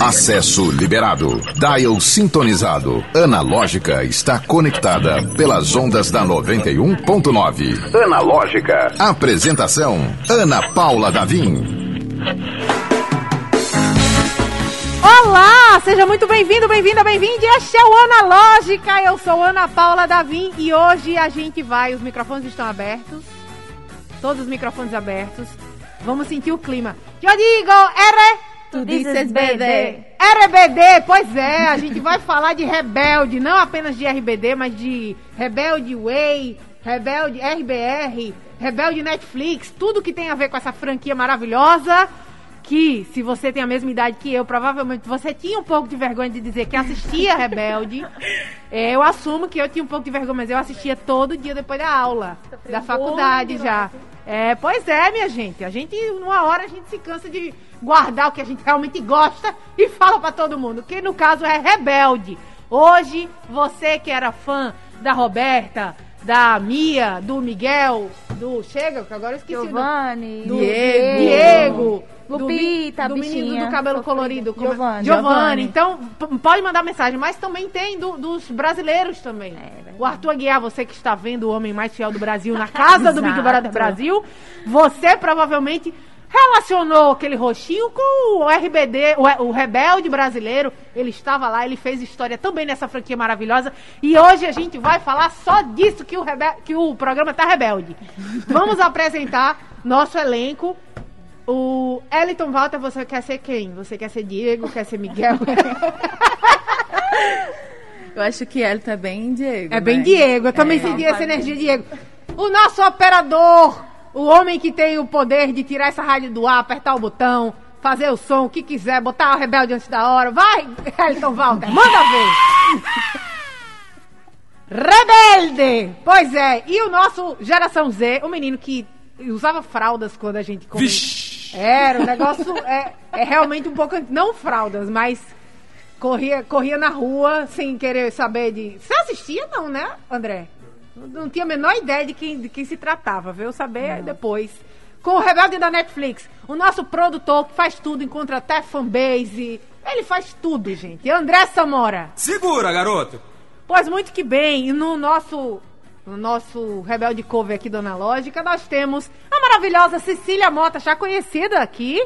Acesso liberado. Dial sintonizado. Analógica está conectada pelas ondas da 91.9. Analógica. Apresentação: Ana Paula Davim. Olá, seja muito bem-vindo, bem-vinda, bem-vinde. Este é o Analógica. Eu sou Ana Paula Davim e hoje a gente vai. Os microfones estão abertos. Todos os microfones abertos. Vamos sentir o clima. Eu digo, R. Tu dizes BD. RBD, pois é, a gente vai falar de Rebelde, não apenas de RBD, mas de Rebelde Way, Rebelde RBR, Rebelde Netflix, tudo que tem a ver com essa franquia maravilhosa. Que, se você tem a mesma idade que eu, provavelmente você tinha um pouco de vergonha de dizer que assistia Rebelde. É, eu assumo que eu tinha um pouco de vergonha, mas eu assistia todo dia depois da aula, da faculdade já. É, pois é, minha gente. A gente, numa hora, a gente se cansa de guardar o que a gente realmente gosta e fala pra todo mundo. Que no caso é rebelde. Hoje, você que era fã da Roberta, da Mia, do Miguel, do. Chega, que agora eu esqueci. Giovanni, do Diego, Diego, Lupita, do, do menino bichinha. do cabelo colorido. como é? Giovanni. Giovanni. Então, pode mandar mensagem, mas também tem do- dos brasileiros também. verdade. o Arthur Aguiar, você que está vendo o homem mais fiel do Brasil na casa do Big. Brother Brasil, você provavelmente relacionou aquele roxinho com o RBD, o, o Rebelde brasileiro. Ele estava lá, ele fez história também nessa franquia maravilhosa. E hoje a gente vai falar só disso que o, que o programa tá rebelde. Vamos apresentar nosso elenco. O Eliton Walter, você quer ser quem? Você quer ser Diego? Quer ser Miguel? Eu acho que ela tá bem Diego. É bem né? Diego, eu também É. senti essa energia, Diego. O nosso operador, o homem que tem o poder de tirar essa rádio do ar, apertar o botão, fazer o som, o que quiser, botar o rebelde antes da hora. Vai, Elton Walter, manda ver! Rebelde! Pois é, e o nosso Geração Z, o menino que usava fraldas quando a gente comia. Era, o negócio é, é realmente um pouco. Não fraldas, mas corria, corria na rua sem querer saber de. Você assistia, não, né, André? Não, não tinha a menor ideia de quem, de quem se tratava, veio saber depois. Com o Rebelde da Netflix, o nosso produtor que faz tudo, encontra até fanbase. Ele faz tudo, gente. André Samora. Segura, garoto! Pois muito que bem, e no nosso no nosso Rebelde Cover aqui do Analógica, nós temos a maravilhosa Cecília Mota, já conhecida aqui.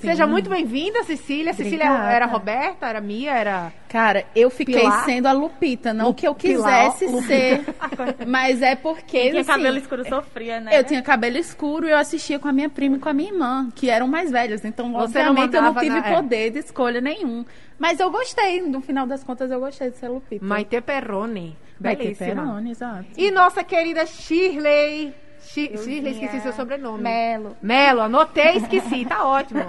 Seja muito bem-vinda, Cecília. Cecília Obrigada. era Roberta, era Mia, era. Cara, eu fiquei Pilar. sendo a Lupita, não Lu- que eu Pilar, quisesse Lupita. ser, mas é porque Tinha assim, cabelo escuro sofria, né? Eu tinha cabelo escuro e eu assistia com a minha prima e com a minha irmã, que eram mais velhas. Então, Você não obviamente, eu não tive na- é. poder de escolha nenhum. Mas eu gostei, no final das contas, eu gostei de ser Lupita. Maite Perrone. Vai ter Belíssima. Peroni, exato. E nossa querida Shirley. Shi- Shirley, esqueci seu sobrenome. Melo. Melo, anotei, esqueci, tá ótimo.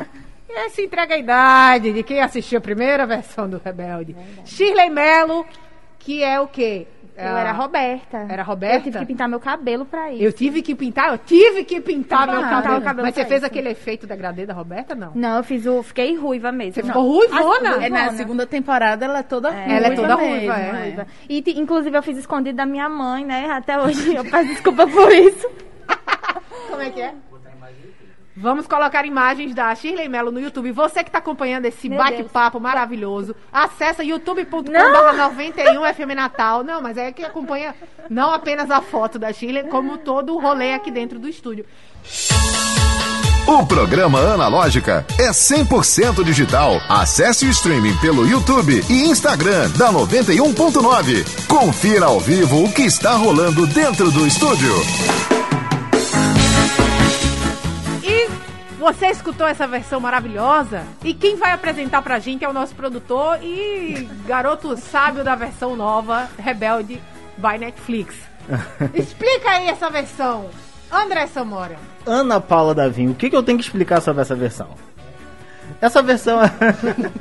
E essa entrega a idade de quem assistiu a primeira versão do Rebelde. Shirley Melo, que é o quê? Eu Ah, era Roberta. Era Roberta? Eu tive que pintar meu cabelo pra isso. Eu tive que pintar, eu tive que pintar meu Pintar cabelo. cabelo Mas você fez isso. aquele efeito degradê da Roberta, não? Não, eu fiz o. Fiquei ruiva mesmo. Você Não. ficou ruivona. É, na segunda temporada ela é toda ruiva Ela é toda mesmo, ruiva, é. é. Ruiva. E inclusive eu fiz escondido da minha mãe, né? Até hoje eu peço desculpa por isso. Como é que é? Vamos colocar imagens da Shirley Mello no YouTube. Você que está acompanhando esse bate-papo maravilhoso, acessa youtube.com.br Não! 91 FM Natal. Não, mas é que acompanha não apenas a foto da Shirley, como todo o rolê aqui dentro do estúdio. O programa Analógica é 100% digital. Acesse o streaming pelo YouTube e Instagram da 91.9. Confira ao vivo o que está rolando dentro do estúdio. Você escutou essa versão maravilhosa? E quem vai apresentar pra gente é o nosso produtor e garoto sábio da versão nova, Rebelde by Netflix. Explica aí essa versão. André Samora. Ana Paula Davim, o que, que eu tenho que explicar sobre essa versão? Essa versão.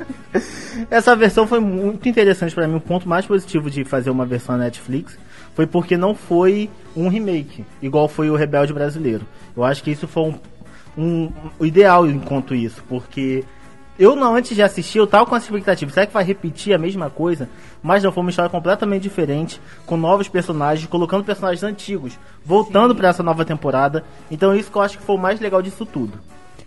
essa versão foi muito interessante pra mim. O ponto mais positivo de fazer uma versão Netflix foi porque não foi um remake, igual foi o Rebelde Brasileiro. Eu acho que isso foi um, um- o ideal enquanto isso, porque eu não, antes de assistir, eu tava com essa expectativa. Será que vai repetir a mesma coisa? Mas não, foi uma história completamente diferente, com novos personagens, colocando personagens antigos, voltando pra essa nova temporada. Então isso que eu acho que foi o mais legal disso tudo.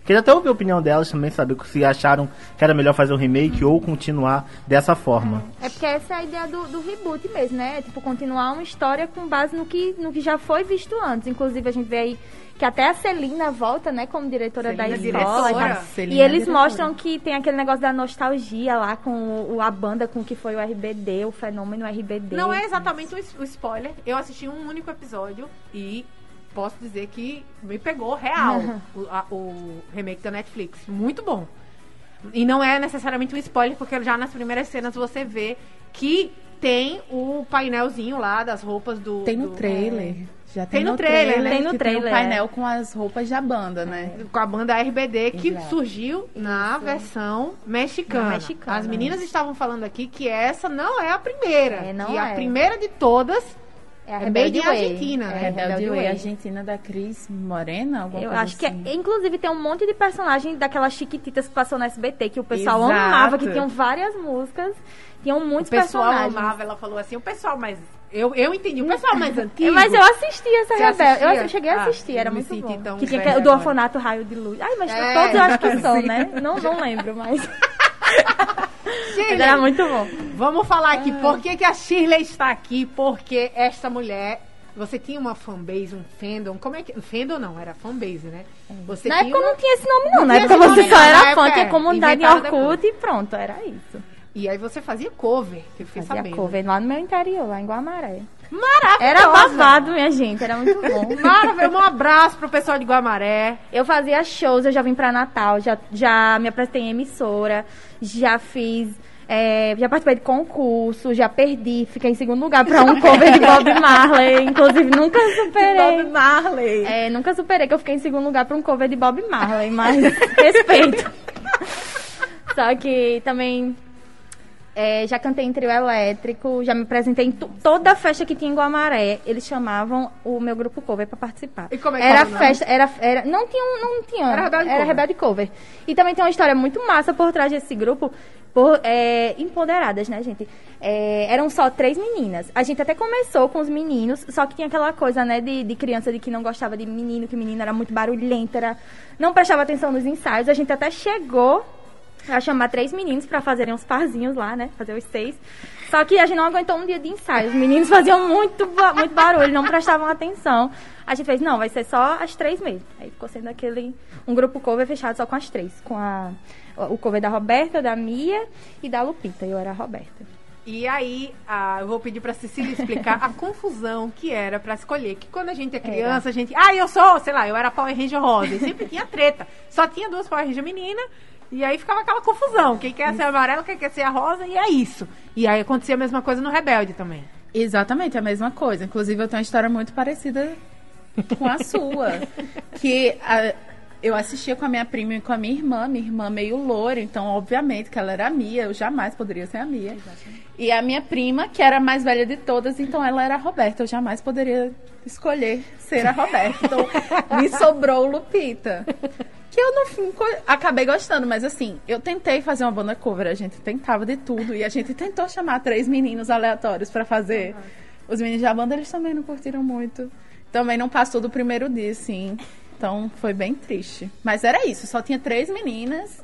Queria até ouvir a opinião delas também, saber se acharam que era melhor fazer o remake ou continuar dessa forma. É porque essa é a ideia do, do reboot mesmo, né? É, tipo, continuar uma história com base no que, no que já foi visto antes. Inclusive, a gente vê aí que até a Celina volta, né, como diretora Celina da é escola. diretora. e é eles diretora. mostram que tem aquele negócio da nostalgia lá com o, a banda, com o que foi o RBD, o fenômeno RBD. Não é exatamente o spoiler. Eu assisti um único episódio e posso dizer que me pegou real o, a- o remake da Netflix. Muito bom. E não é necessariamente um spoiler, porque já nas primeiras cenas você vê que tem o painelzinho lá das roupas do. Tem no do- trailer. Já Tem no trailer, né? Tem no trailer, Tem é. um painel com as roupas da banda, né? com a banda RBD que Exato. surgiu na versão mexicana. Na mexicana, As meninas estavam falando aqui que essa não é a primeira. É, não que a é. primeira de todas É a é Rebelde. Argentina, né? É, Rebelde Rebelde Way, Way. Argentina da Cris Morena, alguma Eu coisa acho que, assim. é, inclusive, tem um monte de personagem daquelas chiquititas que passou no SBT, que o pessoal Exato. amava, que tinham várias músicas, tinham muitos O pessoal personagens. amava, ela falou assim, o pessoal mais... Eu, eu entendi, o pessoal mais antigo... Mas eu assisti essa Você Rebelde. Eu assistia? cheguei a Ah, assistir, era eu me muito senti bom. Que tinha aquele- do orfanato Raio de Luz. Ai, mas É, todos eu acho que são, né? Não, não lembro, mas, Shirley, mas era muito bom. Vamos falar Ah. aqui, por que, que a Shirley está aqui? Porque esta mulher... Você tinha uma fanbase, um fandom, como é que... Fandom não, era fanbase, né? Você Na época uma- não tinha esse nome, não. Não Na época você nome, só era fã, tinha é, comunidade em Orkut e pronto, era isso. E aí você fazia cover, que eu fiquei Fazia sabendo. cover lá no meu interior, lá em Guamaré. Maravilhosa! Era babado, minha gente, era muito bom. Maravilhoso. Um abraço pro pessoal de Guamaré. Eu fazia shows, eu já vim pra Natal, já, já me apresentei em emissora, já fiz. é, já participei de concurso, já perdi, fiquei em segundo lugar pra um cover de Bob Marley. Inclusive, nunca superei. Bob Marley. É, nunca superei que eu fiquei em segundo lugar pra um cover de Bob Marley, mas respeito. Só que também é, já cantei em trio elétrico, já me apresentei em toda a festa que tinha em Guamaré. Eles chamavam o meu grupo cover pra participar. E como é que era era festa, era, era não tinha, não tinha, Era Rebelde Cover. Rebelde Cover. E também tem uma história muito massa por trás desse grupo, por é, empoderadas, né, gente? É, eram só três meninas. A gente até começou com os meninos, só que tinha aquela coisa, né, de, de criança de que não gostava de menino, que menino era muito barulhento, era, não prestava atenção nos ensaios. A gente até chegou a chamar três meninos pra fazerem uns parzinhos lá, né? Fazer os seis. Só que a gente não aguentou um dia de ensaio. Os meninos faziam muito, muito barulho, não prestavam atenção. A gente fez, não, vai ser só as três mesmo. Aí ficou sendo aquele. Um grupo cover fechado só com as três. Com a, o cover da Roberta, da Mia e da Lupita. Eu era a Roberta. E aí, ah, eu vou pedir pra Cecília explicar a confusão que era pra escolher. Que quando a gente é criança, a gente. Ah, eu sou, sei lá, eu era Power Ranger rosa. E sempre tinha treta. Só tinha duas Power Ranger menina. E aí ficava aquela confusão. Quem quer ser amarelo, quem quer ser a rosa, e é isso. E aí acontecia a mesma coisa no Rebelde também. Exatamente, a mesma coisa. Inclusive, eu tenho uma história muito parecida com a sua. que a- eu assistia com a minha prima e com a minha irmã, minha irmã meio loura, então, obviamente, que ela era a Mia, eu jamais poderia ser a Mia. E a minha prima, que era a mais velha de todas, então ela era a Roberta, eu jamais poderia escolher ser a Roberta. Então, me sobrou Lupita. Eu, no fim, co- acabei gostando, mas assim, eu tentei fazer uma banda cover, a gente tentava de tudo, e a gente tentou chamar três meninos aleatórios pra fazer. Os meninos da banda, eles também não curtiram muito. Também não passou do primeiro dia, assim. Então, foi bem triste. Mas era isso, só tinha três meninas.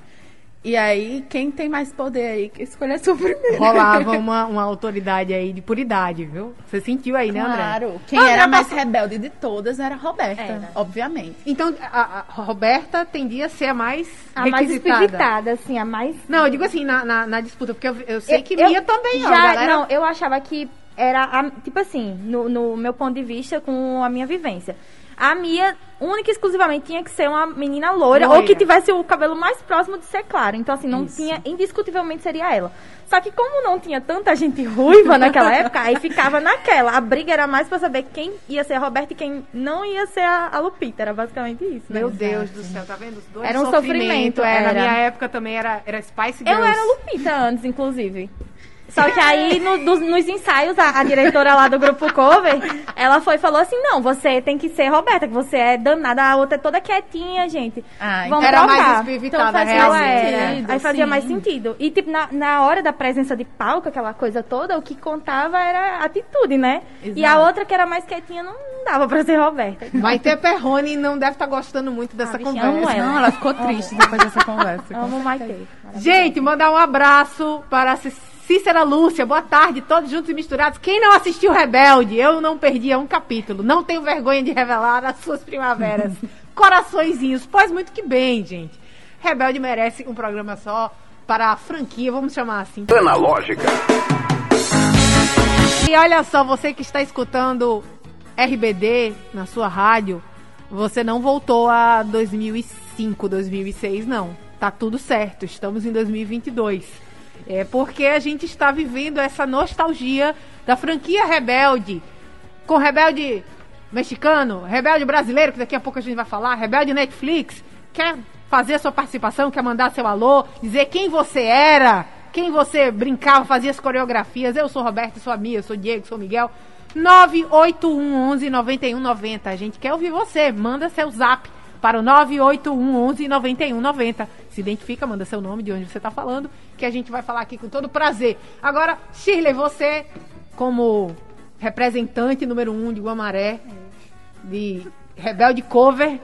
E aí, quem tem mais poder aí, que escolhesse o primeiro. Rolava uma, uma autoridade aí de puridade, viu? Você sentiu aí, né, André? Claro. Quem André era mais passou- rebelde de todas era a Roberta, Era. obviamente. Então, a, a Roberta tendia a ser a mais A mais espivitada, assim, a mais. Não, eu digo assim, na, na, na disputa, porque eu, eu sei que Eu- Mia também, ó. já, a galera- Não, eu achava que era, a- tipo assim, no, no meu ponto de vista, com a minha vivência. A Mia, única e exclusivamente, tinha que ser uma menina loira, Loira. ou que tivesse o cabelo mais próximo de ser claro. Então, assim, não Isso. tinha, indiscutivelmente seria ela. Só que como não tinha tanta gente ruiva naquela época, aí ficava naquela. A briga era mais pra saber quem ia ser a Roberta e quem não ia ser a, a Lupita. Era basicamente isso. né? Meu Deus do céu, tá vendo? Os dois Era um sofrimento, É, na era. minha época também era, era Spice Eu Girls. era Lupita antes, inclusive. Só que aí, no- dos- nos ensaios, a, a diretora lá do grupo cover, ela foi e falou assim, não, você tem que ser Roberta, que você é danada, a outra é toda quietinha, gente. Ah, Vamos Era mais trocar. espivitada, Então fazia era. sentido, Aí fazia sim. mais sentido. E, tipo, na, na hora da presença de palco, aquela coisa toda, o que contava era a atitude, né? E a Exato. outra que era mais quietinha não, dava pra ser Roberta. Maite Perrone não deve estar gostando muito dessa Ah, conversa. amo ela. Não, ela ficou triste depois dessa conversa. Amo Maite. Gente, mandar um abraço para a Cícera Lúcia. Boa tarde, todos juntos e misturados. Quem não assistiu Rebelde, eu não perdia um capítulo. Não tenho vergonha de revelar as suas primaveras. Coraçõezinhos. Pois muito que bem, gente. Rebelde merece um programa só para a franquia, vamos chamar assim. Analógica. E olha só, você que está escutando RBD na sua rádio, você não voltou a 2005, 2006, não. Tá tudo certo, estamos em 2022. É porque a gente está vivendo essa nostalgia da franquia Rebelde. Com Rebelde mexicano, Rebelde brasileiro, que daqui a pouco a gente vai falar, Rebelde Netflix. Quer fazer a sua participação, quer mandar seu alô, dizer quem você era, quem você brincava, fazia as coreografias. Eu sou Roberto, sou a Mia, sou Diego, sou Miguel. 981 11 9190. A gente quer ouvir você. Manda seu zap para o 981 11 9190. Se identifica, manda seu nome, de onde você está falando, que a gente vai falar aqui com todo prazer. Agora, Shirley, você, como representante número um de Guamaré, de Rebelde Cover,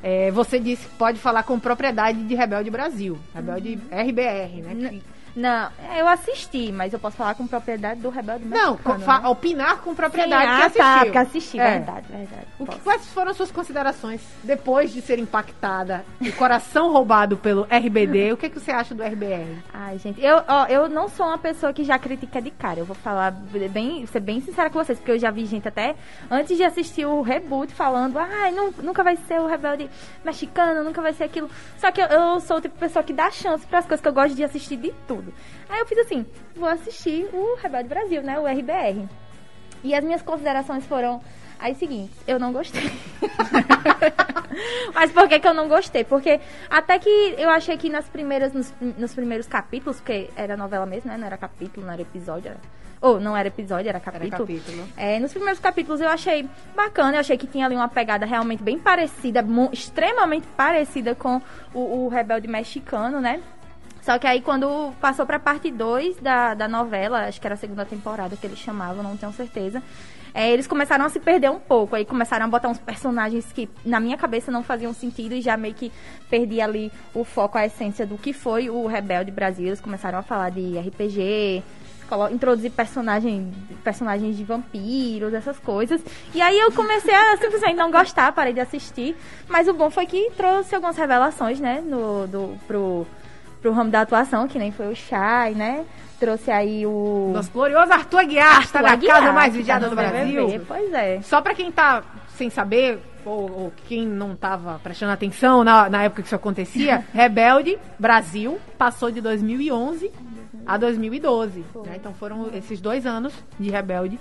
é, você disse que pode falar com propriedade de Rebelde Brasil. Rebelde RBR, né? N- Não, eu assisti, mas eu posso falar com propriedade do Rebelde Não, com- né? opinar com Sim, propriedade ah, que assistiu. tá, porque assisti, É. verdade, verdade. O que, quais foram suas considerações depois de ser impactada e coração roubado pelo RBD? O que, que você acha do RBR? Ai, gente, eu, ó, eu não sou uma pessoa que já critica de cara. Eu vou falar bem, ser bem sincera com vocês, porque eu já vi gente até antes de assistir o reboot falando, ai, nu- nunca vai ser o rebelde mexicano, nunca vai ser aquilo. Só que eu, eu sou o tipo de pessoa que dá chance para as coisas que eu gosto de assistir de tudo. Aí eu fiz assim, vou assistir o Rebelde Brasil, né, o RBR. E as minhas considerações foram as seguintes, eu não gostei. Mas por que, que eu não gostei? Porque até que eu achei que nas primeiras, nos, nos primeiros capítulos, porque era novela mesmo, né? Não era capítulo, não era episódio. Era... Ou não era episódio, era capítulo. capítulo. É, nos primeiros capítulos eu achei bacana, eu achei que tinha ali uma pegada realmente bem parecida, extremamente parecida com o, o Rebelde Mexicano, né? Só que aí quando passou pra parte 2 da, da novela, acho que era a segunda temporada que eles chamavam, não tenho certeza. é, eles começaram a se perder um pouco. Aí começaram a botar uns personagens que na minha cabeça não faziam sentido e já meio que perdi ali o foco, a essência do que foi o Rebelde Brasil. Eles começaram a falar de RPG, introduzir personagem, personagens de vampiros, essas coisas. E aí eu comecei a simplesmente não gostar, parei de assistir. Mas o bom foi que trouxe algumas revelações, né, no, do, pro, pro ramo da atuação, que nem foi o Shai, né? Trouxe aí o. Nosso glorioso Arthur Aguiar, está na Aguiar, casa mais vigiada tá do no BBB, Brasil. Pois é. Só pra quem tá sem saber, ou, ou quem não tava prestando atenção na, na época que isso acontecia, Rebelde Brasil passou de 2011 a 2012. né? Então foram esses dois anos de Rebelde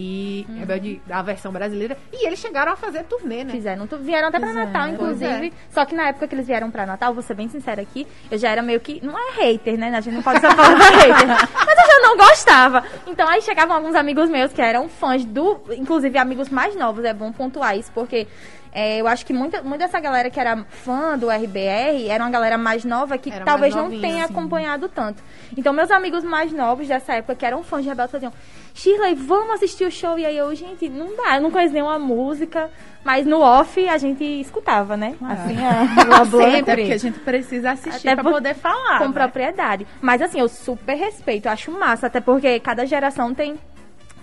e Uhum. Rebelde, a versão brasileira. E eles chegaram a fazer turnê, né? Fizeram, tu- vieram até pra Pois é, Natal, inclusive. é. Só que na época que eles vieram pra Natal, vou ser bem sincera aqui, eu já era meio que. Não é hater, né? A gente não pode só falar hater. Mas eu já não gostava. Então aí chegavam alguns amigos meus que eram fãs do. Inclusive amigos mais novos, é bom pontuar isso, porque. É, eu acho que muita, muita dessa galera que era fã do RBR era uma galera mais nova que Era talvez mais não novinha, tenha sim. acompanhado tanto. Então, meus amigos mais novos dessa época, que eram fãs de Rebelde, faziam: Shirley, vamos assistir o show. E aí eu, gente, não dá, eu não conheço nenhuma música. Mas no off a gente escutava, né? Assim, a, a Até porque a gente precisa assistir Até pra poder falar. com né? propriedade. Mas assim, eu super respeito, eu acho massa, até porque cada geração tem,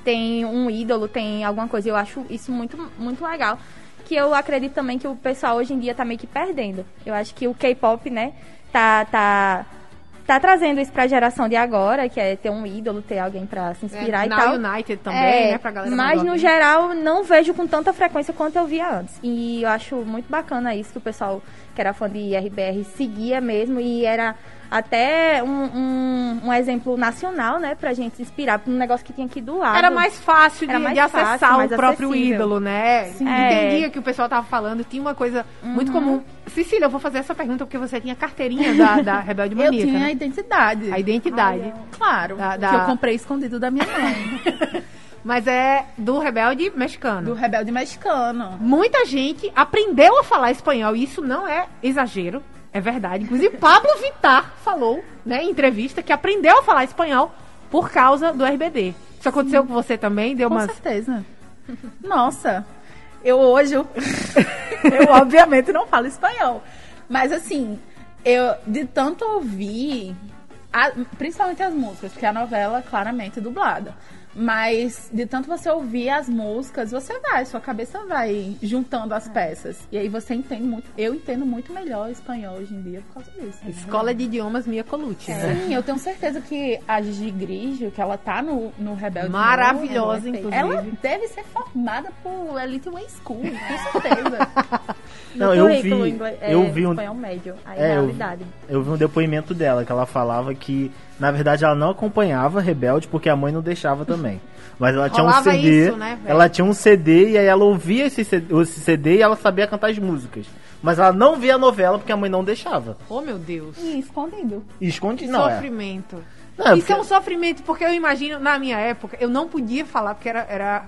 tem um ídolo, tem alguma coisa. Eu acho isso muito, muito legal. Que eu acredito também que o pessoal hoje em dia tá meio que perdendo. Eu acho que o K-pop, né, tá, tá, tá trazendo isso pra geração de agora, que é ter um ídolo, ter alguém pra se inspirar É, e tal. United também, É, né? Pra galera mas no geral não vejo com tanta frequência quanto eu via antes. E eu acho muito bacana isso que o pessoal que era fã de RBR seguia mesmo e era até um, um, um exemplo nacional, né, pra gente se inspirar pra um negócio que tinha aqui do lado. Era mais fácil de, Era mais de acessar fácil, o próprio acessível. ídolo, né? Sim. Entendia É. que o pessoal tava falando. Tinha uma coisa muito Uhum. comum. Cecília, eu vou fazer essa pergunta porque você tinha carteirinha da, da Rebelde Eu Maníaca. tinha a né? identidade. A identidade. Claro, Da- que da- eu comprei escondido da minha mãe. Mas é do Rebelde Mexicano. do Rebelde Mexicano. Muita gente aprendeu a falar espanhol, e isso não é exagero, é verdade. Inclusive, Pablo Vittar falou, né, em entrevista, que aprendeu a falar espanhol por causa do RBD. Isso aconteceu com você também? Deu Com umas. certeza. Nossa. Eu hoje, eu, eu obviamente não falo espanhol. Mas assim, eu de tanto ouvir, a- principalmente as músicas, porque a novela claramente é dublada. Mas de tanto você ouvir as músicas, você vai, sua cabeça vai juntando as peças. E aí você entende muito. Eu entendo muito melhor espanhol hoje em dia por causa disso. Escola de Idiomas Mia Colucci, né? Sim, eu tenho certeza que a Gigi Grigio, que ela tá no, no Rebelde Maravilhosa, Novo, inclusive. Ela deve ser formada por Elite Way School, com certeza. Não, eu vi- inglês- é, eu vi um- espanhol médio, aí É, eu- realidade. Eu vi um depoimento dela que ela falava que, na verdade, ela não acompanhava Rebelde porque a mãe não deixava também. Mas ela tinha um CD. isso, né, ela tinha um CD e aí ela ouvia esse CD, esse CD e ela sabia cantar as músicas. Mas ela não via a novela porque a mãe não deixava. Oh, meu Deus. e escondido. E esconde não. É. Sofrimento. Não, é Isso é um porque- sofrimento, porque eu imagino, na minha época, eu não podia falar, porque era, era,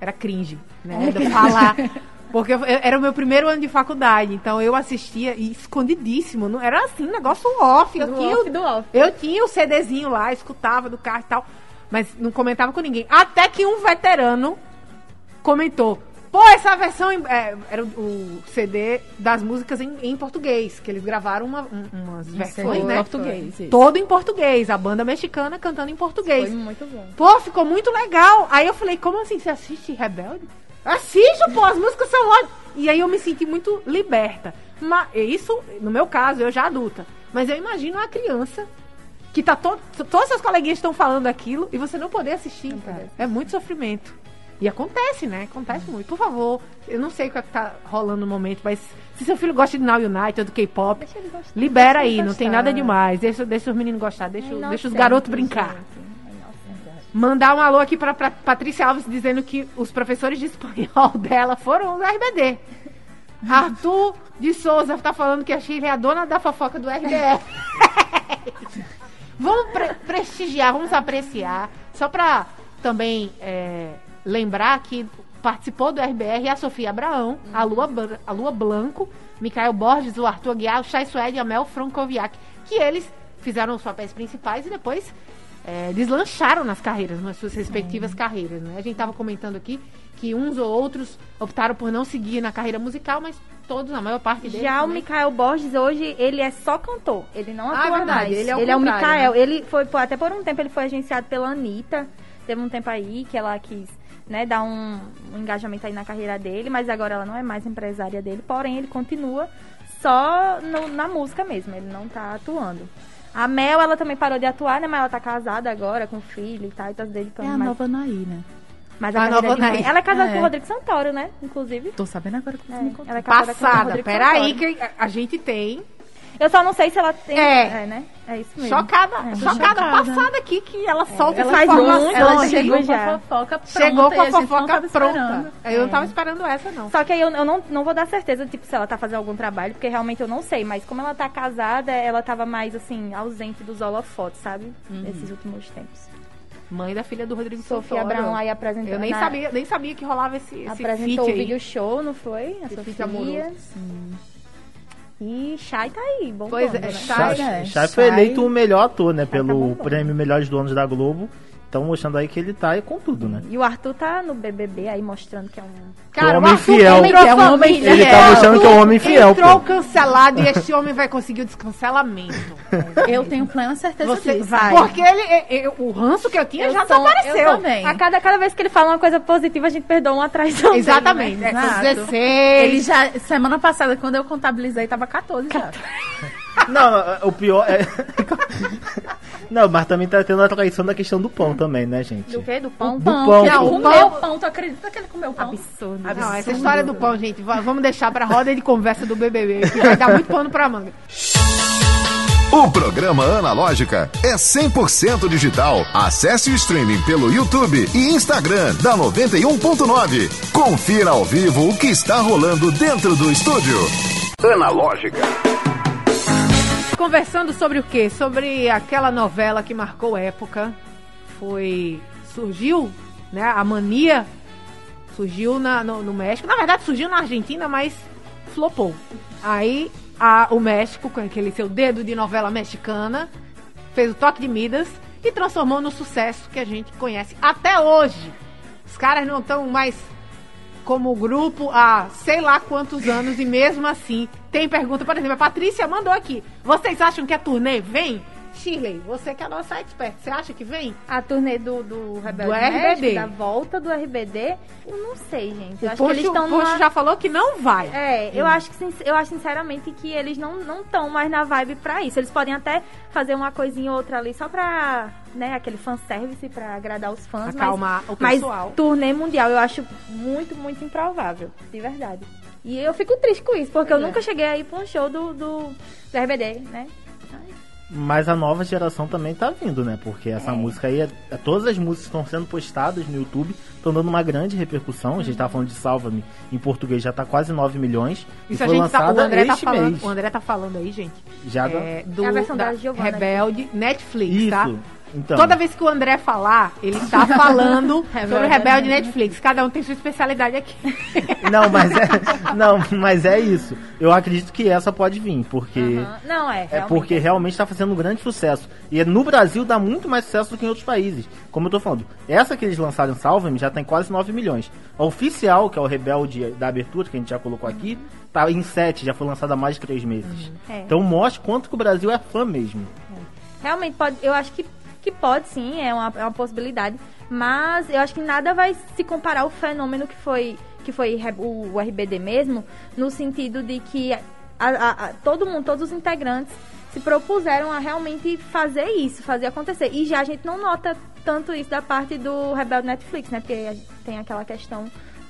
era cringe, né? De falar. Porque eu- era o meu primeiro ano de faculdade, então eu assistia e escondidíssimo. Não, era assim, um negócio off. Eu tinha, off, o- off. eu tinha o CDzinho lá, escutava do carro e tal, mas não comentava com ninguém. Até que um veterano comentou. Pô, essa versão em- é, era o, CD das músicas em, em português, que eles gravaram uma- um- umas versões, em né? português, isso. Todo em português, a banda mexicana cantando em português. Foi muito bom. Pô, ficou muito legal. Aí eu falei, como assim? Você assiste Rebelde? Assisto, pô, as músicas são ótimas. E aí eu me senti muito liberta. Mas isso, no meu caso, eu já adulta. Mas eu imagino uma criança que tá todo. Todas as coleguinhas estão falando aquilo e você não poder assistir, cara. É muito sofrimento. E acontece, né? Acontece muito. Por favor, eu não sei o que é tá rolando no momento, mas se seu filho gosta de Now United, do K-pop, libera aí, não tem nada demais. Deixa, deixa os meninos gostar, deixa, É deixa os garotos brincar. Mandar um alô aqui pra Patrícia Alves dizendo que os professores de espanhol dela foram os RBD. Arthur de Souza tá falando que a Shirley é a dona da fofoca do RBR. vamos pre- prestigiar, vamos apreciar. Só pra também é, lembrar que participou do RBR a Sofia Abraão, a, Lua, a Lua Blanco, Micael Borges, o Arthur Aguiar, o Chay Suede e a Mel Francoviac. Que eles fizeram os papéis principais e depois é, deslancharam nas carreiras, nas suas respectivas carreiras. Né? A gente estava comentando aqui que uns ou outros optaram por não seguir na carreira musical, mas todos, a maior parte deles. Já o né? Mikael Borges hoje, ele é só cantor. Ele não Ah, atua é verdade, mais. ele é o o contrário, Mikael. né? Ele foi, até por um tempo, ele foi agenciado pela Anitta. Teve um tempo aí que ela quis né, dar um, um engajamento aí na carreira dele, mas agora ela não é mais empresária dele. Porém, ele continua só no- na música mesmo. Ele não tá atuando. A Mel, ela também parou de atuar, né? Mas ela tá casada agora com filho e tal, e tá se É dedicando a mais. nova Naí, né? Mas A a carreira nova de Naí. mãe- Ela é casada É. com o Rodrigo Santoro, né? Inclusive. Tô sabendo agora que você É, me contou. ela é casada com o Passada, Rodrigo peraí, que a gente tem Eu só não sei se ela tem. É. né? É isso mesmo. chocada, É, chocada, chocada. passada aqui que ela solta ela essa faz informação. muito, Ela Ela chegou chegou com a já. fofoca pronta Chegou com e a não fofoca pronta. Eu não tava esperando essa, não. Só que aí eu, eu não, não vou dar certeza, tipo, se ela tá fazendo algum trabalho, porque realmente eu não sei. Mas como ela tá casada, ela tava mais, assim, ausente dos holofotes, sabe? Nesses últimos tempos. Mãe da filha do Rodrigo Sofia Santoro. Abraão aí apresentou. Eu nem na- sabia, nem sabia que rolava esse, esse Apresentou o aí. vídeo show, não foi? A Esse Sofia. amoroso. E Shai tá aí, bom Pois é, né? Shai- Chay, é, Chay foi eleito o melhor ator, né? Pelo bombando. prêmio Melhores Donos da Globo. Então mostrando aí que ele tá aí com tudo, né? E o Arthur tá no BBB aí mostrando que é um. Cara, homem o Arthur fiel. é um homem família. Ele tá mostrando que é um homem fiel, Entrou pô. cancelado e esse homem vai conseguir o descancelamento. Eu tenho plena certeza Você disso. vai. Porque ele, é- é- o ranço que eu tinha já sou- desapareceu. eu também. A cada, cada vez que ele fala uma coisa positiva, a gente perdoa uma traição. dele, Exatamente. né? É, Exato. 16. Ele já, semana passada, quando eu contabilizei, tava 14 já. Não, o pior é. Não, mas também tá tendo a traição da questão do pão também, né, gente? Do quê? Do pão? Do Pão, pão. Não, o pão- pão. Tu acredita que ele comeu pão? Absurdo. Não, essa história do pão, gente, va- vamos deixar pra roda de conversa do BBB, que vai dar muito pano pra manga. O programa Analógica é 100% digital. Acesse o streaming pelo YouTube e Instagram da 91.9. Confira ao vivo o que está rolando dentro do estúdio. Analógica. Conversando sobre o quê? Sobre aquela novela que marcou época. Foi. Surgiu, né? A mania surgiu na- no, no México. Na verdade, surgiu na Argentina, mas flopou. Aí a- o México, com aquele seu dedo de novela mexicana, fez o toque de Midas e transformou no sucesso que a gente conhece até hoje. Os caras não estão mais como grupo há sei lá quantos anos e mesmo assim tem pergunta. Por exemplo, a Patrícia mandou aqui. Vocês acham que a turnê vem? Shirley, você que é a nossa expert, você acha que vem? A turnê do, do Rebelde Do RBD. da volta do RBD, eu não sei, gente. Eu o acho que eles estão numa... já falou que não vai. É, eu acho que eu acho sinceramente que eles não não estão mais na vibe pra isso. Eles podem até fazer uma coisinha ou outra ali só pra, né, aquele fanservice pra agradar os fãs, Acalmar mas, o pessoal. mas turnê mundial eu acho muito, muito improvável, de verdade. E eu fico triste com isso, porque eu Pois é. nunca cheguei aí pra um show do, do, do RBD, né? Mas a nova geração também tá vindo, né? Porque essa música aí, é- é- todas as músicas estão sendo postadas no YouTube, estão dando uma grande repercussão. A gente tá falando de Salva-me em português, já tá quase 9 milhões. Isso e a foi gente tá, o lançada André tá este falando, mês. o André tá falando aí, gente. Já É, do É a versão da da Giovanna aqui. Rebelde Netflix, Isso. tá? Então, Toda vez que o André falar, ele tá falando sobre Rebelde Rebelde Netflix. Cada um tem sua especialidade aqui. Não, mas é, não, mas é isso. Eu acredito que essa pode vir, porque Aham. Não, é. é porque realmente está fazendo um grande sucesso. E no Brasil dá muito mais sucesso do que em outros países. Como eu tô falando, essa que eles lançaram em Salva-me já tem quase 9 milhões. A oficial, que é o Rebelde da abertura, que a gente já colocou aqui, tá em 7, já foi lançada há mais de 3 meses. É. Então mostra quanto que o Brasil é fã mesmo. Realmente pode, eu acho que, que pode sim, é uma, é uma possibilidade. Mas eu acho que nada vai se comparar ao fenômeno que foi, que foi o, RBD mesmo, no sentido de que a- a- a- todo mundo, todos os integrantes se propuseram a realmente fazer isso, fazer acontecer. E já a gente não nota tanto isso da parte do Rebelde Netflix, né? Porque tem aquela questão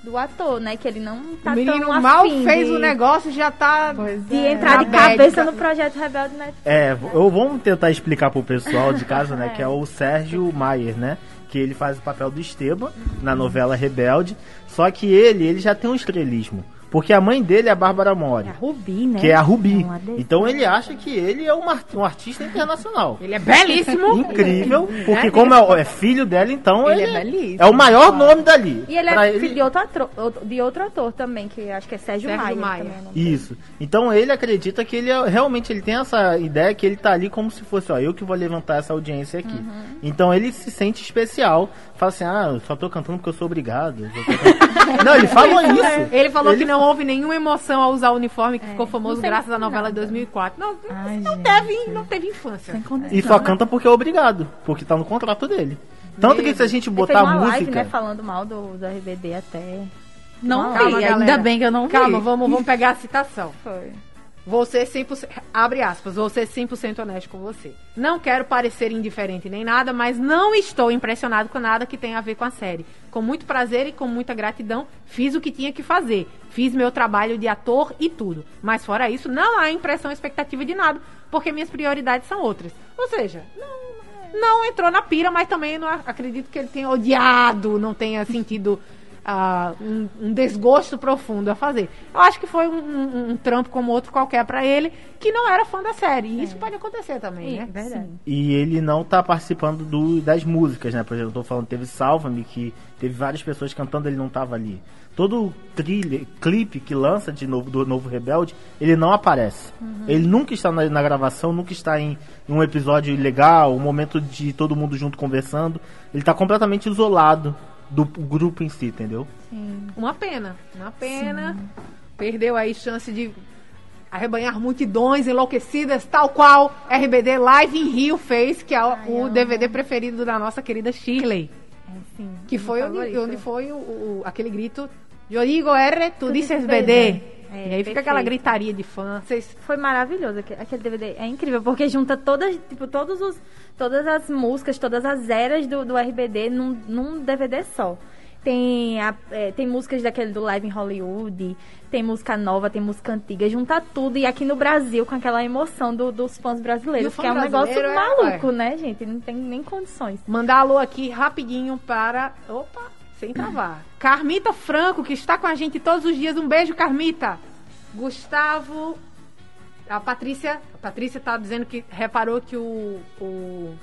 do ator, né? Que ele não tá o menino tão mal fez de, o negócio e já tá. de entrar de cabeça ca- no projeto Rebelde Netflix. É, eu vamos tentar explicar pro pessoal de casa, né, que é o Sérgio Maier, né? Que ele faz o papel do Esteban na novela Rebelde. Só que ele, ele já tem um estrelismo. Porque a mãe dele é a Bárbara Mori. É a Rubi, né? Que é a Rubi. É. Então ele acha que ele é um, um artista internacional. Ele é belíssimo. Incrível, porque como é, é filho dela, então Ele ele, é belíssimo. é o maior nome dali. E ele é filho de outro, ator, de outro ator também, que acho que é Sérgio, Sérgio Maia. Maia. é dele. Isso. Então ele acredita que ele é, realmente ele tem essa ideia que ele tá ali como se fosse, ó, eu que vou levantar essa audiência aqui. Uhum. Então ele se sente especial. Fala assim, ah, eu só tô cantando porque eu sou obrigado. eu só tô cantando." não, ele falou isso. Ele falou Ele que não houve nenhuma emoção ao usar o uniforme que ficou famoso não graças à novela nada. de 2004. Não, Ai, não gente. teve, não teve infância. E só canta porque é obrigado, porque tá no contrato dele. Tanto que se a gente Ele botar fez uma música, live, né, falando mal do, do RBD até. Não Calma, vi, galera. ainda bem que eu não vi. Calma, vamos, vamos pegar a citação. Foi. Ser 100%, abre aspas, ser 100% honesto com você. Não quero parecer indiferente nem nada, mas não estou impressionado com nada que tenha a ver com a série. Com muito prazer e com muita gratidão, fiz o que tinha que fazer. Fiz meu trabalho de ator e tudo. Mas fora isso, não há impressão expectativa de nada, porque minhas prioridades são outras. Ou seja, não, não entrou na pira, mas também não acredito que ele tenha odiado, não tenha sentido ah, um, um desgosto profundo a fazer. Eu acho que foi um, um- um trampo como outro qualquer pra ele, que não era fã da série. E isso pode acontecer também, É, né? verdade. E ele não tá participando do, das músicas, né? Por exemplo, eu tô falando, teve Salva-me, que teve várias pessoas cantando, ele não tava ali. Todo trilha, clipe que lança de novo, do novo Rebelde, ele não aparece. Ele nunca está na, na gravação, nunca está em, em um episódio legal, um momento de todo mundo junto conversando. Ele tá completamente isolado do grupo em si, entendeu? Uma pena, uma pena. Perdeu aí chance de arrebanhar multidões enlouquecidas, tal qual RBD Live em Rio fez, que é o, Ai, o amo. DVD preferido da nossa querida Shirley. É, sim. Que foi Meu onde, onde foi o, o- aquele grito Eu digo R, tu, Tu dices BD. BD. e É, aí fica aquela perfeito. gritaria de fã. Vocês Foi maravilhoso aquele, aquele DVD. É incrível, porque junta todas, tipo, todos os, todas as músicas, todas as eras do, do RBD num, num DVD só. Tem, a- é, tem músicas daquele do Live em Hollywood, tem música nova, tem música antiga, junta tudo. E aqui no Brasil, com aquela emoção do- dos fãs brasileiros, fã que é um negócio é- maluco, né, gente? Não tem nem condições. Mandar alô aqui rapidinho para. Opa, sem travar. Carmita Franco, que está com a gente todos os dias. Um beijo, Carmita. Gustavo. A Patrícia. A Patrícia tá dizendo que reparou que o. o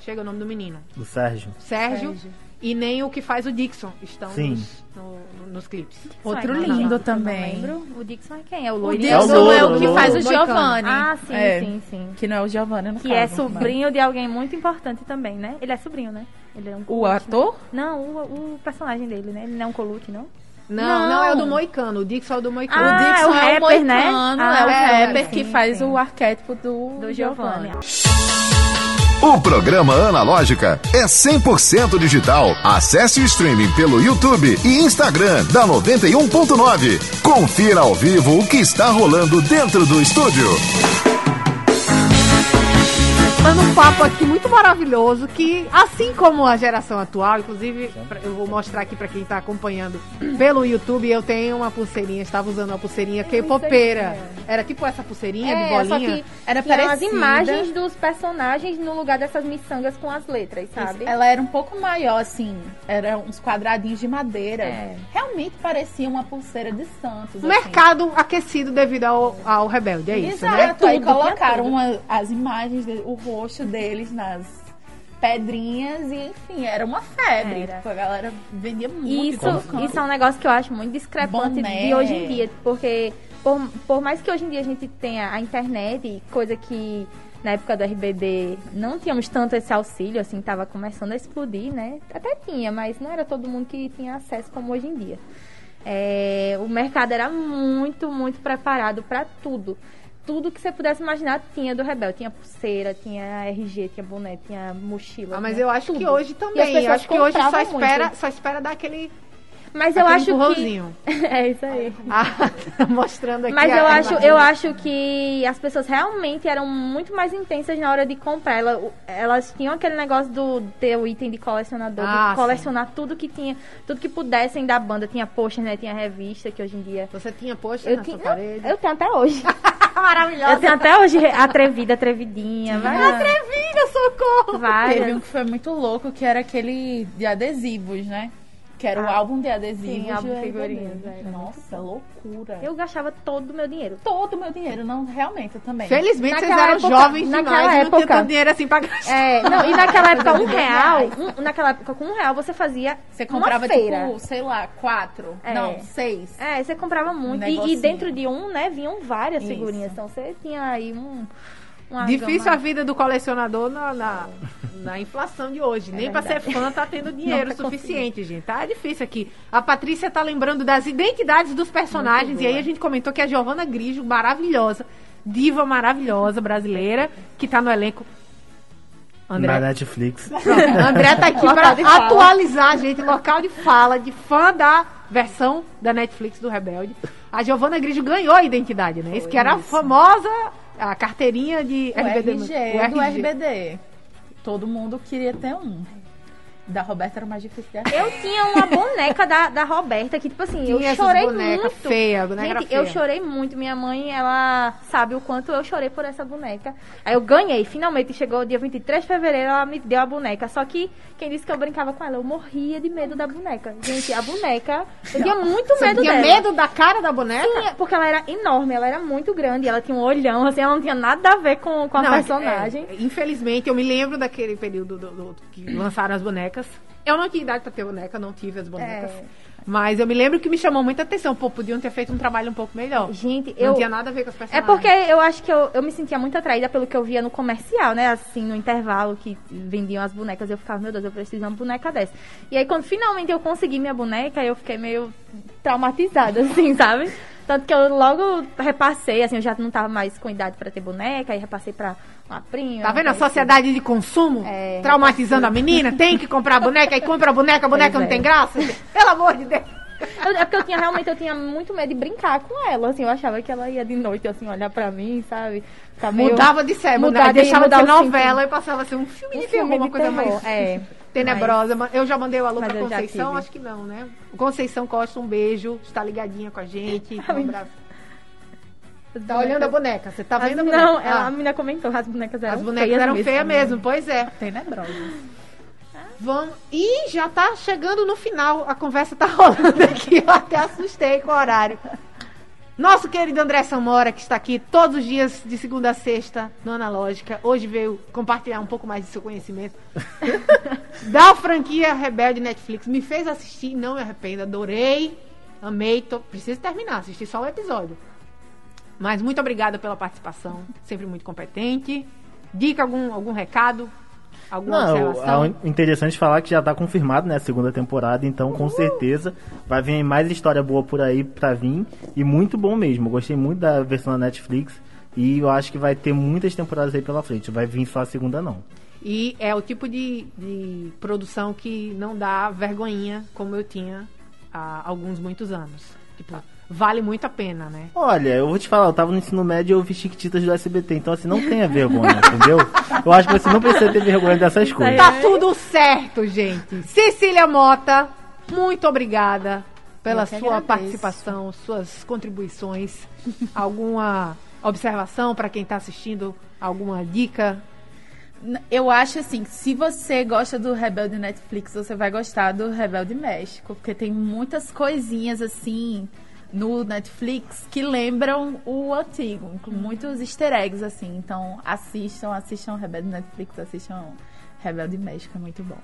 chega o nome do menino. Do Sérgio. Sérgio. Sérgio. E nem o que faz o Dixon estão Sim. nos, no- nos clipes. Outro Ai, lindo não, também. Não lembro. O Dixon é quem? É o O loirinho? É o Dixon é o que o faz o. Giovanni. Ah, sim, É, sim, sim. Que não é o Giovanni, no Que caso. é sobrinho de alguém muito importante também, né? Ele é sobrinho, né? Ele é um O Colucci, ator? né? Não, o, o personagem dele, né? Ele não é um Colucci, não? Não, Não. não, é o do Moicano. O Dixon é o do Moicano. Ah, o Dixon é o é o rapper, né? moicano, Ah, é o é, rapper sim, que faz sim. o arquétipo do, Do Giovanni. Giovanni. O programa Analógica é 100% digital. Acesse o streaming pelo YouTube e Instagram da 91.9. Confira ao vivo o que está rolando dentro do estúdio. Dando um papo aqui muito maravilhoso que, assim como a geração atual, inclusive, eu vou mostrar aqui pra quem tá acompanhando pelo YouTube, eu tenho uma pulseirinha, estava usando uma pulseirinha K-popeira. Era tipo essa pulseirinha de É, só bolinha. que Era tinha as imagens dos personagens no lugar dessas miçangas com as letras, sabe? Ela era um pouco maior, assim. Era uns quadradinhos de madeira. É. Realmente parecia uma pulseira de Santos. O assim. mercado aquecido devido ao, ao rebelde, é isso, né? Exato. Aí tinha colocaram uma- as imagens, de- o rosto deles nas pedrinhas e, enfim, era uma febre. Era. Tipo, a galera vendia muito. Isso, isso é um negócio que eu acho muito discrepante Boné. de hoje em dia, porque por, por mais que hoje em dia a gente tenha a internet, coisa que na época do RBD não tínhamos tanto esse auxílio, assim, tava começando a explodir, né? Até tinha, mas não era todo mundo que tinha acesso como hoje em dia. É, o mercado era muito, muito preparado para tudo. Tudo que você pudesse imaginar tinha do Rebel. Tinha pulseira, tinha RG, tinha boné, tinha mochila. Ah, mas eu acho que tudo. hoje E as também. Eu acho que hoje só espera, muito. só espera dar aquele, Mas eu acho que é isso aí. Ah, mostrando aqui. Mas a eu acho, imagem. eu acho que as pessoas realmente eram muito mais intensas na hora de comprar. Ela- elas tinham aquele negócio do ter o item de colecionador, Ah, de colecionar tudo que tinha, tudo que pudessem da banda. Tinha poster, né? Tinha revista, que hoje em dia. Você tinha post Eu, na tinha, sua parede? eu tenho até hoje. Maravilhosa. Eu tenho até hoje re- atrevida, atrevidinha. Várias, Atrevida, socorro! Teve um que foi muito louco, que era aquele de adesivos, né? Que era o Ah, álbum de adesivos. sim, álbum de figurinhas, era muito Nossa, loucura. Eu gastava todo o meu dinheiro. Todo o meu dinheiro, não, realmente, eu também. Felizmente vocês Naquela eram época- jovens naquela demais e não tinham época- tanto dinheiro assim pra gastar. É, não, e naquela época um real, um- naquela época com um real você fazia Você comprava, uma feira. tipo, sei lá, quatro. É. Não, seis. É, você comprava muito. Um e, e dentro de um, né, vinham várias Isso. figurinhas. Então você tinha aí um. Uma Difícil gama- a vida do colecionador na, na, na inflação de hoje. Nem pra ser fã tá tendo dinheiro Nunca suficiente, gente. Tá difícil aqui. A Patrícia tá lembrando das identidades dos personagens. E aí a gente comentou que a Giovana Grigio, maravilhosa, diva maravilhosa brasileira, que tá no elenco. André. Na Netflix. André tá aqui fala. atualizar a gente, local de fala, de fã da versão da Netflix do Rebelde. A Giovana Grigio ganhou a identidade, né? Isso que era a famosa a carteirinha de O RBD. RG, do RBD. Todo mundo queria ter um. Da Roberta era mais difícil de achar. Eu tinha uma boneca da, da Roberta que, tipo assim, Tinha eu chorei muito. feia, a boneca Gente, eu feia. chorei muito. Minha mãe, ela sabe o quanto eu chorei por essa boneca. Aí eu ganhei, finalmente chegou o dia 23 de fevereiro, ela me deu a boneca. Só que quem disse que eu brincava com ela, eu morria de medo da boneca. Gente, a boneca, eu tinha muito Você medo tinha dela. medo da cara da boneca? Tinha, porque ela era enorme, ela era muito grande, ela tinha um olhão, assim, ela não tinha nada a ver com, com a Não, personagem. é, infelizmente, eu me lembro daquele período do- do- que lançaram as bonecas. Eu não tinha idade pra ter boneca, não tive as bonecas. É. Mas eu me lembro que me chamou muita atenção. Pô, podiam ter feito um trabalho um pouco melhor. Gente, Não eu. tinha nada a ver com os É personagens. porque eu acho que eu, eu me sentia muito atraída pelo que eu via no comercial, né? Assim, no intervalo que vendiam as bonecas, eu ficava, meu Deus, eu preciso de uma boneca dessa. E aí, quando finalmente eu consegui minha boneca, eu fiquei meio traumatizada, assim, sabe? Tanto que eu logo repassei, assim, eu já não tava mais com idade pra ter boneca, aí repassei pra uma prima. Tá vendo a sociedade de consumo? É, traumatizando a menina? Tem que comprar boneca e compra a boneca, a boneca Pois não é. tem graça? Pelo amor de Deus. Eu- é porque eu tinha realmente eu tinha muito medo de brincar com ela, assim, eu achava que ela ia de noite assim olhar pra mim, sabe? Ficar meio- Mudava de Mudar mudava, de- deixava de ser novela e passava a ser um filme Um de filme uma de coisa terror, mais é. tenebrosa. Mas Eu já mandei o alô pra Conceição, acho que não, né? Conceição Costa, um beijo, está ligadinha com a gente. Um abraço. Tá olhando a boneca, você tá vendo a boneca? Não, ela, Ah, a menina comentou, as bonecas eram as bonecas feias eram feias né? mesmo, pois é. Tenebrosa. Vamos. E já tá chegando no final. A conversa tá rolando aqui. Eu até assustei com o horário. Nosso querido André Samora, que está aqui todos os dias, de segunda a sexta, no Analógica. Hoje veio compartilhar um pouco mais de seu conhecimento. da franquia Rebelde Netflix. Me fez assistir, não me arrependo. Adorei. Amei. Tô... Preciso terminar, assisti só um episódio. Mas muito obrigada pela participação. Sempre muito competente. Dica algum, algum recado? Alguma Não, observação? é interessante falar que já tá confirmado, né, a segunda temporada, então com certeza vai vir mais história boa por aí pra vir e muito bom mesmo. Gostei muito da versão da Netflix e eu acho que vai ter muitas temporadas aí pela frente. Vai vir só a segunda não. E é o tipo de, de produção que não dá vergonhinha, como eu tinha há alguns muitos anos. Tipo, vale muito a pena, né? Olha, eu vou te falar, eu tava no ensino médio e eu vi Chiquititas do SBT, então assim, não tenha vergonha, entendeu? Eu acho que você não precisa ter vergonha dessas coisas. Tá tudo certo, gente. Cecília Mota, muito obrigada pela sua agradeço. participação, suas contribuições. Alguma observação para quem tá assistindo? Alguma dica? Eu acho assim, se você gosta do Rebelde Netflix, você vai gostar do Rebelde México, porque tem muitas coisinhas assim no Netflix que lembram o antigo, com muitos easter eggs assim. Então, assistam, assistam Rebelde Netflix, assistam Rebelde México, é muito bom.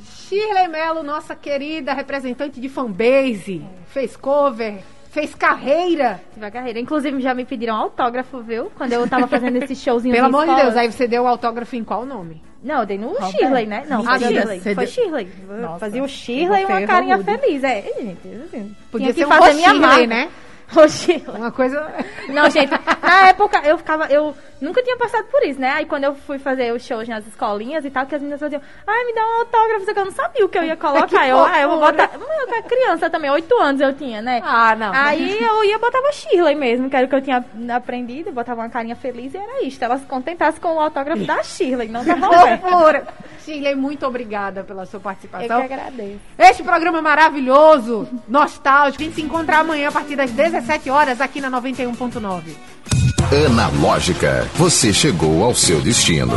Shirley Mello, nossa querida representante de fanbase, fez cover, fez carreira. Tive a carreira. Inclusive, já me pediram autógrafo, viu? Quando eu tava fazendo esse showzinho Pelo amor de Deus, aí você deu o autógrafo em qual nome? Não, eu dei no Roberto. Shirley, né? Não, foi Shirley. Foi deu- Shirley. Nossa, Fazia o Shirley e uma carinha rude. feliz. É, gente, assim, Podia ser que um fazer minha Shirley, marca. né? Ô, Shirley. Uma coisa. Não, gente, na época eu ficava, eu nunca tinha passado por isso, né? Aí quando eu fui fazer os shows nas escolinhas e tal, que as meninas faziam, ai, me dá um autógrafo, só que eu não sabia o que eu ia colocar. eu, ah, eu vou botar. Eu era criança também, oito anos eu tinha, né? Ah, não. Aí eu ia botava Shirley mesmo, que era o que eu tinha aprendido, botava uma carinha feliz e era isso. Ela se contentasse com o autógrafo da Shirley, não da Roberta. Fofura. Shirley, muito obrigada pela sua Eu participação. que agradeço. Este programa maravilhoso, nostálgico, a gente se encontra amanhã a partir das 17 horas aqui na 91.9. Analógica, você chegou ao seu destino.